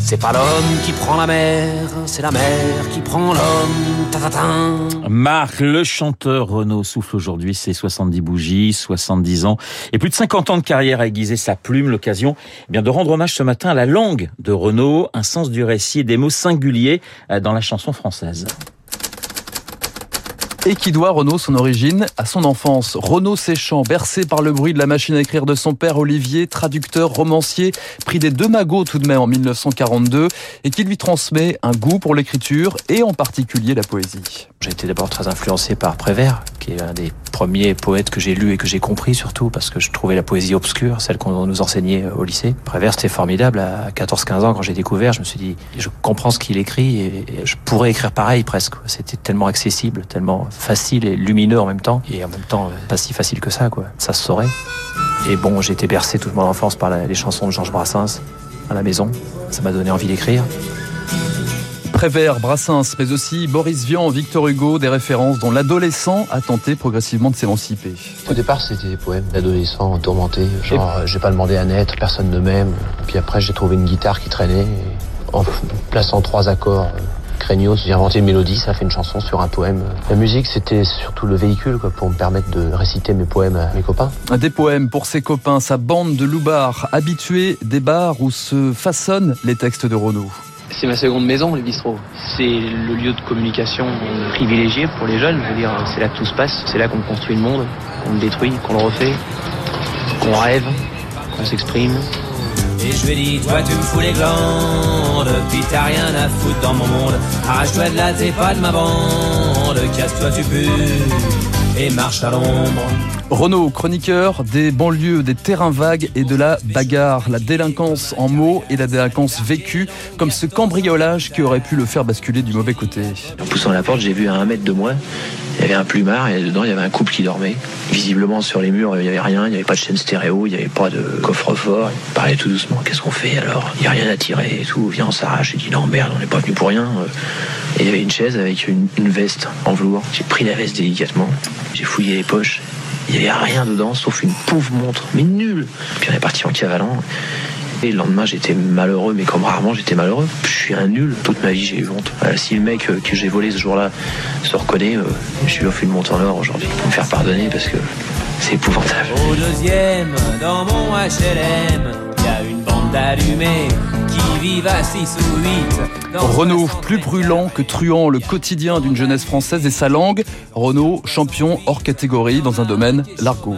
C'est pas l'homme qui prend la mer, c'est la mer qui prend l'homme. Marc, le chanteur Renaud souffle aujourd'hui ses 70 bougies, 70 ans et plus de 50 ans de carrière à aiguiser sa plume. L'occasion eh bien de rendre hommage ce matin à la langue de Renaud, un sens du récit et des mots singuliers euh, dans la chanson française. Et qui doit Renaud son origine à son enfance. Renaud Séchant, bercé par le bruit de la machine à écrire de son père Olivier, traducteur, romancier, pris des deux magots tout de même en 1942, et qui lui transmet un goût pour l'écriture et en particulier la poésie. J'ai été d'abord très influencé par Prévert, qui est un des premiers poètes que j'ai lu et que j'ai compris surtout, parce que je trouvais la poésie obscure, celle qu'on nous enseignait au lycée. Prévert, c'était formidable. À 14-15 ans, quand j'ai découvert, je me suis dit, je comprends ce qu'il écrit et je pourrais écrire pareil presque. C'était tellement accessible, tellement facile et lumineux en même temps, et en même temps pas si facile que ça, quoi. Ça se saurait. Et bon, j'ai été bercé toute mon enfance par les chansons de Georges Brassens à la maison. Ça m'a donné envie d'écrire. Prévert, Brassens, mais aussi Boris Vian, Victor Hugo, des références dont l'adolescent a tenté progressivement de s'émanciper. Au départ, c'était des poèmes d'adolescents tourmentés, genre euh, j'ai pas demandé à naître, personne ne m'aime. Puis après, j'ai trouvé une guitare qui traînait. Et en plaçant trois accords euh, craignos, j'ai inventé une mélodie, ça a fait une chanson sur un poème. La musique, c'était surtout le véhicule quoi, pour me permettre de réciter mes poèmes à mes copains. Des poèmes pour ses copains, sa bande de loubards, habitués des bars où se façonnent les textes de Renaud. C'est ma seconde maison, le bistrot. C'est le lieu de communication privilégié pour les jeunes. Je veux dire, c'est là que tout se passe. C'est là qu'on construit le monde, qu'on le détruit, qu'on le refait, qu'on rêve, qu'on s'exprime. Et je lui ai dit, toi tu me fous les glandes, t'as rien à foutre dans mon monde. Arrache-toi de là, t'es pas de ma bande, casse-toi tu pues, et marche à l'ombre. Renaud, chroniqueur des banlieues, des terrains vagues et de la bagarre, la délinquance en mots et la délinquance vécue, comme ce cambriolage qui aurait pu le faire basculer du mauvais côté. En poussant la porte, j'ai vu à un mètre de moi, il y avait un plumard et dedans il y avait un couple qui dormait. Visiblement sur les murs, il n'y avait rien, il n'y avait pas de chaîne stéréo, il n'y avait pas de coffre-fort. Il parlait tout doucement, qu'est-ce qu'on fait alors? Il n'y a rien à tirer et tout, viens on s'arrache. J'ai dit non merde, on n'est pas venu pour rien. Il y avait une chaise avec une veste en velours. J'ai pris la veste délicatement, j'ai fouillé les poches. Il n'y avait rien dedans sauf une pauvre montre, mais nulle. Puis on est parti en cavalant. Et le lendemain, j'étais malheureux, mais comme rarement, j'étais malheureux. Je suis un nul. Toute ma vie, j'ai eu honte. Voilà, si le mec euh, que j'ai volé ce jour-là se reconnaît, euh, je lui offre une montre en or aujourd'hui. Pour me faire pardonner parce que c'est épouvantable. Au deuxième, dans mon HLM, il y a une bande d'allumés qui vivent à 6 ou 8. Renaud, plus brûlant que truand, le quotidien d'une jeunesse française et sa langue. Renaud, champion hors catégorie dans un domaine, l'argot.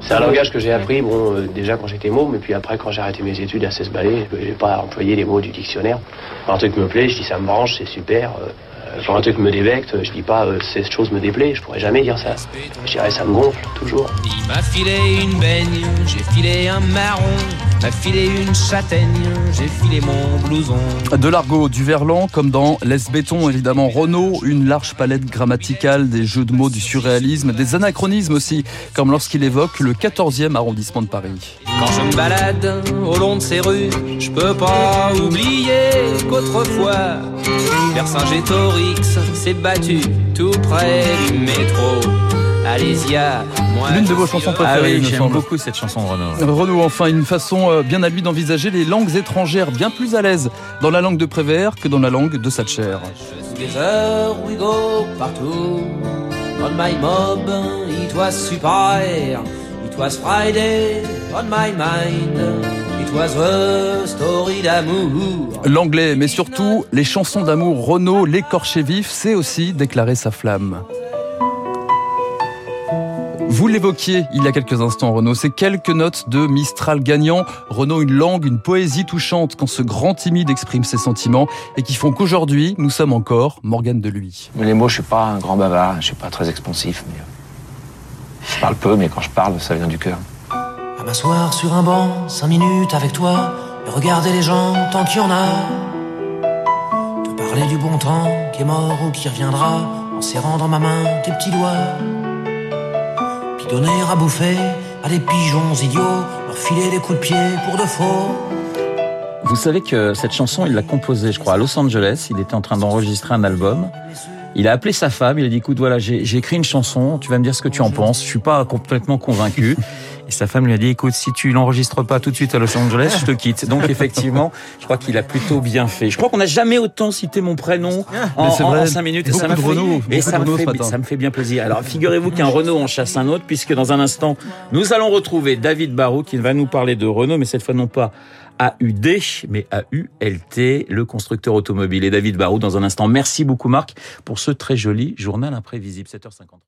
C'est un langage que j'ai appris, bon, euh, déjà quand j'étais môme, et puis après quand j'ai arrêté mes études à 16 balais, j'ai pas employé les mots du dictionnaire. Quand un truc me plaît, je dis ça me branche, c'est super. Euh, quand un truc me dévecte, je dis pas euh, cette chose me déplaît, je pourrais jamais dire ça. Je dirais ça me gonfle, toujours. Il m'a filé une baigne, j'ai filé un marron, m'a filé une châtaigne, j'ai filé mon blouson. De l'argot, du verlan, comme dans Laisse béton, évidemment. Renaud, une large palette grammaticale, des jeux de mots, du surréalisme, des anachronismes aussi, comme lorsqu'il évoque le 14e arrondissement de Paris. Quand je me balade au long de ces rues, je peux pas oublier qu'autrefois, Vercingétorix s'est battu tout près du métro. Alésia. L'une de vos chansons Ah préférées, oui, me j'aime beaucoup cette chanson de Renaud. Renaud, enfin, une façon euh, bien à lui d'envisager les langues étrangères, bien plus à l'aise dans la langue de Prévert que dans la langue de Satcher. Together we go partout. On my mob, it was super. It was Friday on my mind. It was a story d'amour. L'anglais, mais surtout les chansons d'amour. Renaud, l'écorché vif, sait aussi déclarer sa flamme. Vous l'évoquiez il y a quelques instants, Renaud, ces quelques notes de Mistral gagnant. Renaud, une langue, une poésie touchante quand ce grand timide exprime ses sentiments et qui font qu'aujourd'hui, nous sommes encore Morgane de lui. Mais les mots, je suis pas un grand bavard, je suis pas très expansif, mais je parle peu, mais quand je parle, ça vient du cœur. À m'asseoir sur un banc, cinq minutes avec toi, et regarder les gens tant qu'il y en a. Te parler du bon temps qui est mort ou qui reviendra, en serrant dans ma main tes petits doigts. Donner à bouffer à des pigeons idiots, leur filer des coups de pied pour de faux. Vous savez que cette chanson, il l'a composée, je crois, à Los Angeles. Il était en train d'enregistrer un album. Il a appelé sa femme, il a dit, écoute, voilà, j'ai écrit une chanson, tu vas me dire ce que tu en penses. Je suis pas complètement convaincu. Et sa femme lui a dit, écoute, si tu l'enregistres pas tout de suite à Los Angeles, je te quitte. Donc effectivement, je crois qu'il a plutôt bien fait. Je crois qu'on n'a jamais autant cité mon prénom en, vrai, en, cinq minutes. Et ça, de Renault, et ça, me fait, ça me fait bien plaisir. Alors figurez-vous qu'un Renault en chasse un autre, puisque dans un instant, nous allons retrouver David Barrault qui va nous parler de Renault, mais cette fois non pas AUD, mais AULT, le constructeur automobile. Et David Barrault dans un instant. Merci beaucoup Marc pour ce très joli journal imprévisible. 7h53.